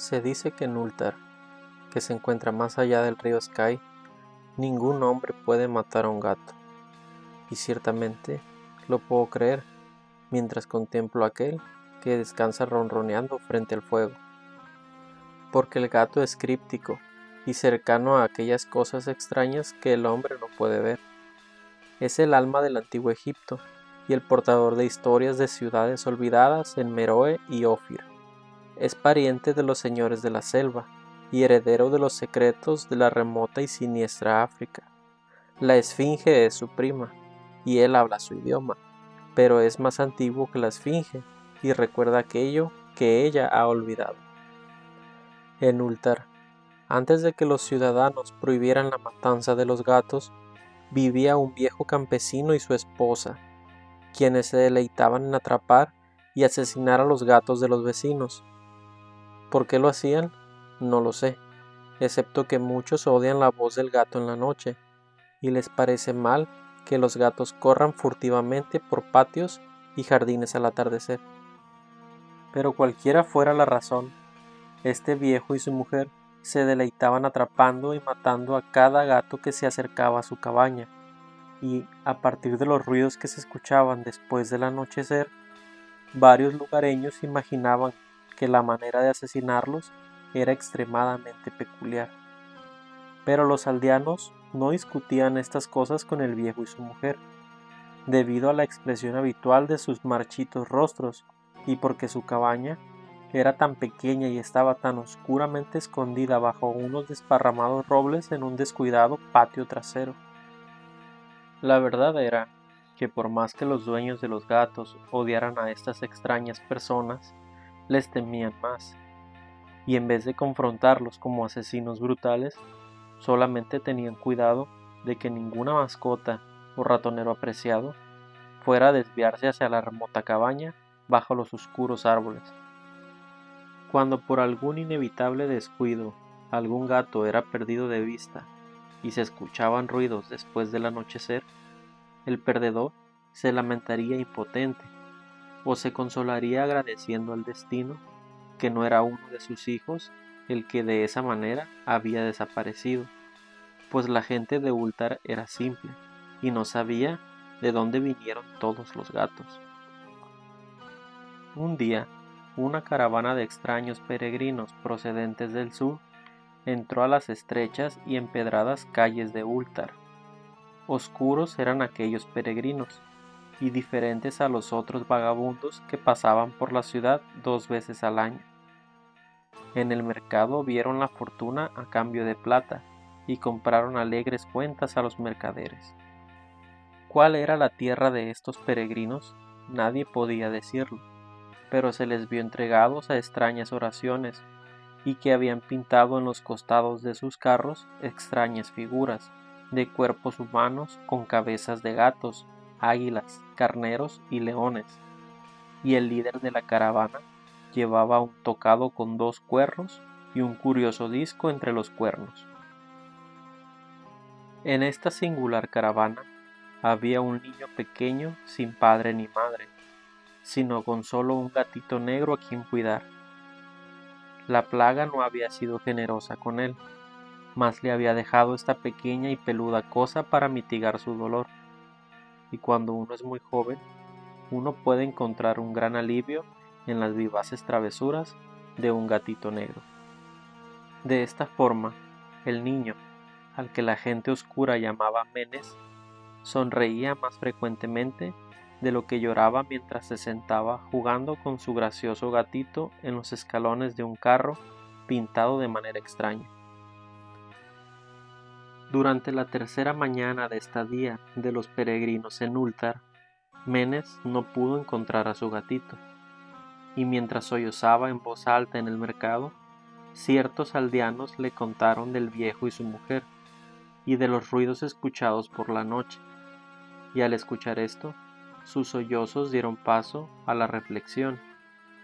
Se dice que en Ultar, que se encuentra más allá del río Sky, ningún hombre puede matar a un gato. Y ciertamente lo puedo creer mientras contemplo a aquel que descansa ronroneando frente al fuego. Porque el gato es críptico y cercano a aquellas cosas extrañas que el hombre no puede ver. Es el alma del antiguo Egipto y el portador de historias de ciudades olvidadas en Meroe y Ofir es pariente de los señores de la selva y heredero de los secretos de la remota y siniestra África. La esfinge es su prima, y él habla su idioma, pero es más antiguo que la esfinge y recuerda aquello que ella ha olvidado. En Ultar, antes de que los ciudadanos prohibieran la matanza de los gatos, vivía un viejo campesino y su esposa, quienes se deleitaban en atrapar y asesinar a los gatos de los vecinos. ¿Por qué lo hacían? No lo sé, excepto que muchos odian la voz del gato en la noche, y les parece mal que los gatos corran furtivamente por patios y jardines al atardecer. Pero cualquiera fuera la razón, este viejo y su mujer se deleitaban atrapando y matando a cada gato que se acercaba a su cabaña, y a partir de los ruidos que se escuchaban después del anochecer, varios lugareños imaginaban que la manera de asesinarlos era extremadamente peculiar. Pero los aldeanos no discutían estas cosas con el viejo y su mujer, debido a la expresión habitual de sus marchitos rostros y porque su cabaña era tan pequeña y estaba tan oscuramente escondida bajo unos desparramados robles en un descuidado patio trasero. La verdad era que por más que los dueños de los gatos odiaran a estas extrañas personas, les temían más, y en vez de confrontarlos como asesinos brutales, solamente tenían cuidado de que ninguna mascota o ratonero apreciado fuera a desviarse hacia la remota cabaña bajo los oscuros árboles. Cuando por algún inevitable descuido algún gato era perdido de vista y se escuchaban ruidos después del anochecer, el perdedor se lamentaría impotente o se consolaría agradeciendo al destino que no era uno de sus hijos el que de esa manera había desaparecido, pues la gente de Ultar era simple y no sabía de dónde vinieron todos los gatos. Un día, una caravana de extraños peregrinos procedentes del sur entró a las estrechas y empedradas calles de Ultar. Oscuros eran aquellos peregrinos, y diferentes a los otros vagabundos que pasaban por la ciudad dos veces al año. En el mercado vieron la fortuna a cambio de plata y compraron alegres cuentas a los mercaderes. ¿Cuál era la tierra de estos peregrinos? Nadie podía decirlo, pero se les vio entregados a extrañas oraciones y que habían pintado en los costados de sus carros extrañas figuras de cuerpos humanos con cabezas de gatos águilas, carneros y leones, y el líder de la caravana llevaba un tocado con dos cuernos y un curioso disco entre los cuernos. En esta singular caravana había un niño pequeño sin padre ni madre, sino con solo un gatito negro a quien cuidar. La plaga no había sido generosa con él, mas le había dejado esta pequeña y peluda cosa para mitigar su dolor y cuando uno es muy joven, uno puede encontrar un gran alivio en las vivaces travesuras de un gatito negro. De esta forma, el niño, al que la gente oscura llamaba Menes, sonreía más frecuentemente de lo que lloraba mientras se sentaba jugando con su gracioso gatito en los escalones de un carro pintado de manera extraña. Durante la tercera mañana de estadía de los peregrinos en Ultar, Menes no pudo encontrar a su gatito, y mientras sollozaba en voz alta en el mercado, ciertos aldeanos le contaron del viejo y su mujer, y de los ruidos escuchados por la noche, y al escuchar esto, sus sollozos dieron paso a la reflexión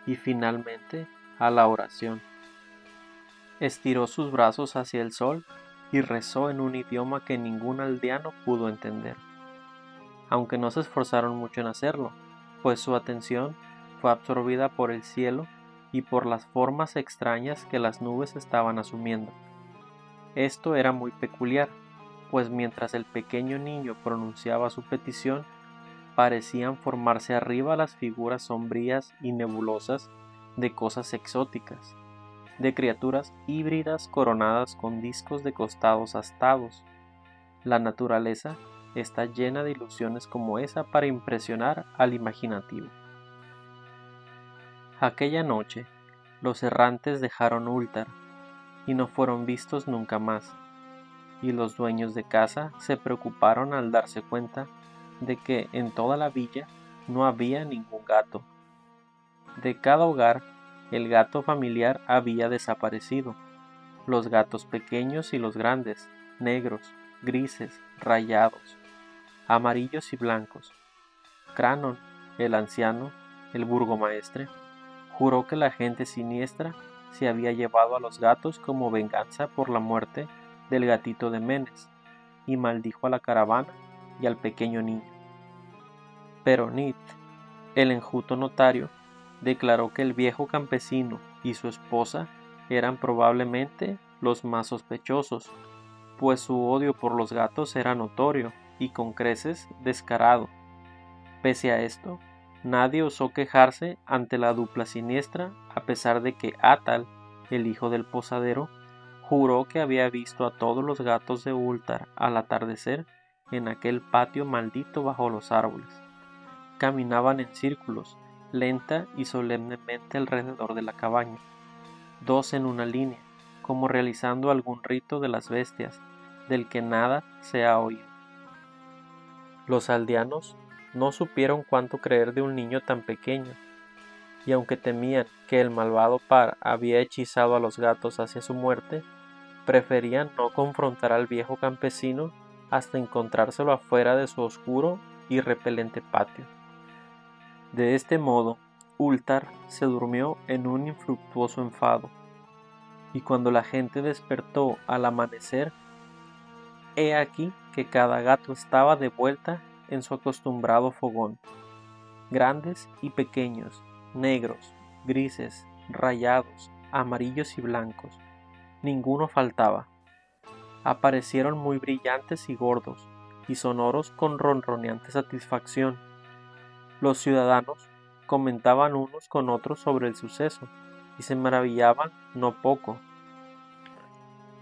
y finalmente a la oración. Estiró sus brazos hacia el sol y rezó en un idioma que ningún aldeano pudo entender, aunque no se esforzaron mucho en hacerlo, pues su atención fue absorbida por el cielo y por las formas extrañas que las nubes estaban asumiendo. Esto era muy peculiar, pues mientras el pequeño niño pronunciaba su petición, parecían formarse arriba las figuras sombrías y nebulosas de cosas exóticas, de criaturas híbridas coronadas con discos de costados astados. La naturaleza está llena de ilusiones como esa para impresionar al imaginativo. Aquella noche, los errantes dejaron Ultar y no fueron vistos nunca más, y los dueños de casa se preocuparon al darse cuenta de que en toda la villa no había ningún gato. De cada hogar, el gato familiar había desaparecido. Los gatos pequeños y los grandes, negros, grises, rayados, amarillos y blancos. Cranon, el anciano, el burgomaestre, juró que la gente siniestra se había llevado a los gatos como venganza por la muerte del gatito de Menes, y maldijo a la caravana y al pequeño niño. Pero Nit, el enjuto notario, declaró que el viejo campesino y su esposa eran probablemente los más sospechosos, pues su odio por los gatos era notorio y con creces descarado. Pese a esto, nadie osó quejarse ante la dupla siniestra, a pesar de que Atal, el hijo del posadero, juró que había visto a todos los gatos de Ultar al atardecer en aquel patio maldito bajo los árboles. Caminaban en círculos, lenta y solemnemente alrededor de la cabaña, dos en una línea, como realizando algún rito de las bestias, del que nada se ha oído. Los aldeanos no supieron cuánto creer de un niño tan pequeño, y aunque temían que el malvado par había hechizado a los gatos hacia su muerte, preferían no confrontar al viejo campesino hasta encontrárselo afuera de su oscuro y repelente patio. De este modo, Ultar se durmió en un infructuoso enfado, y cuando la gente despertó al amanecer, he aquí que cada gato estaba de vuelta en su acostumbrado fogón. Grandes y pequeños, negros, grises, rayados, amarillos y blancos, ninguno faltaba. Aparecieron muy brillantes y gordos, y sonoros con ronroneante satisfacción. Los ciudadanos comentaban unos con otros sobre el suceso, y se maravillaban no poco.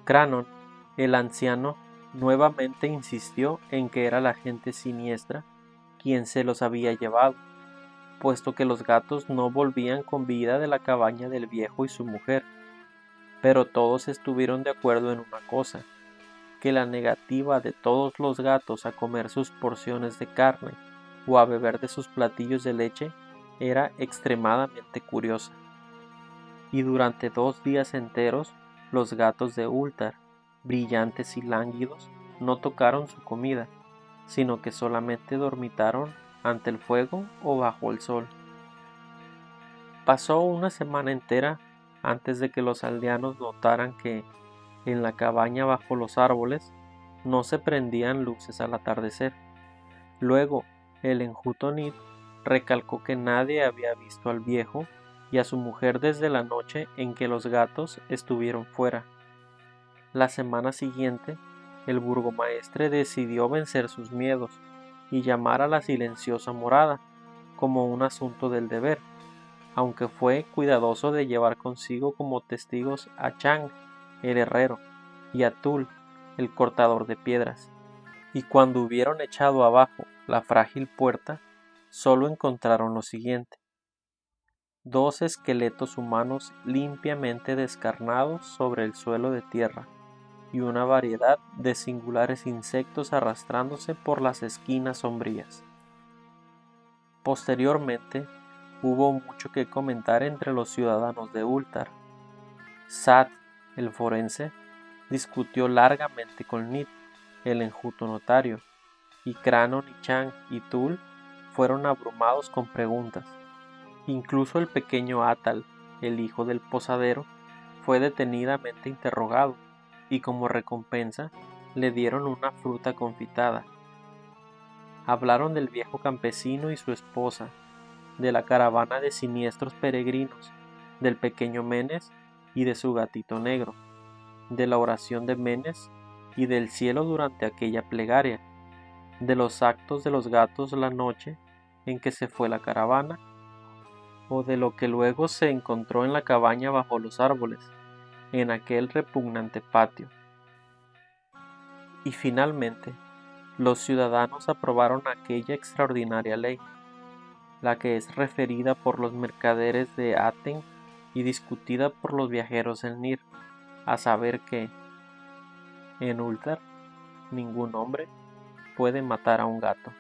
Cranon, el anciano, nuevamente insistió en que era la gente siniestra quien se los había llevado, puesto que los gatos no volvían con vida de la cabaña del viejo y su mujer pero todos estuvieron de acuerdo en una cosa, que la negativa de todos los gatos a comer sus porciones de carne o a beber de sus platillos de leche era extremadamente curiosa. Y durante dos días enteros los gatos de Ultar, brillantes y lánguidos, no tocaron su comida, sino que solamente dormitaron ante el fuego o bajo el sol. Pasó una semana entera antes de que los aldeanos notaran que en la cabaña bajo los árboles no se prendían luces al atardecer. Luego, el enjuto Nid recalcó que nadie había visto al viejo y a su mujer desde la noche en que los gatos estuvieron fuera. La semana siguiente, el burgomaestre decidió vencer sus miedos y llamar a la silenciosa morada como un asunto del deber aunque fue cuidadoso de llevar consigo como testigos a Chang, el herrero, y a Tul, el cortador de piedras. Y cuando hubieron echado abajo la frágil puerta, solo encontraron lo siguiente. Dos esqueletos humanos limpiamente descarnados sobre el suelo de tierra, y una variedad de singulares insectos arrastrándose por las esquinas sombrías. Posteriormente, hubo mucho que comentar entre los ciudadanos de Ultar. Sat, el forense, discutió largamente con Nid, el enjuto notario, y Cranon y Chang y Tul fueron abrumados con preguntas. Incluso el pequeño Atal, el hijo del posadero, fue detenidamente interrogado y como recompensa le dieron una fruta confitada. Hablaron del viejo campesino y su esposa, de la caravana de siniestros peregrinos, del pequeño Menes y de su gatito negro, de la oración de Menes y del cielo durante aquella plegaria, de los actos de los gatos la noche en que se fue la caravana, o de lo que luego se encontró en la cabaña bajo los árboles, en aquel repugnante patio. Y finalmente, los ciudadanos aprobaron aquella extraordinaria ley, la que es referida por los mercaderes de Aten y discutida por los viajeros del Nir, a saber que, en Ultar, ningún hombre puede matar a un gato.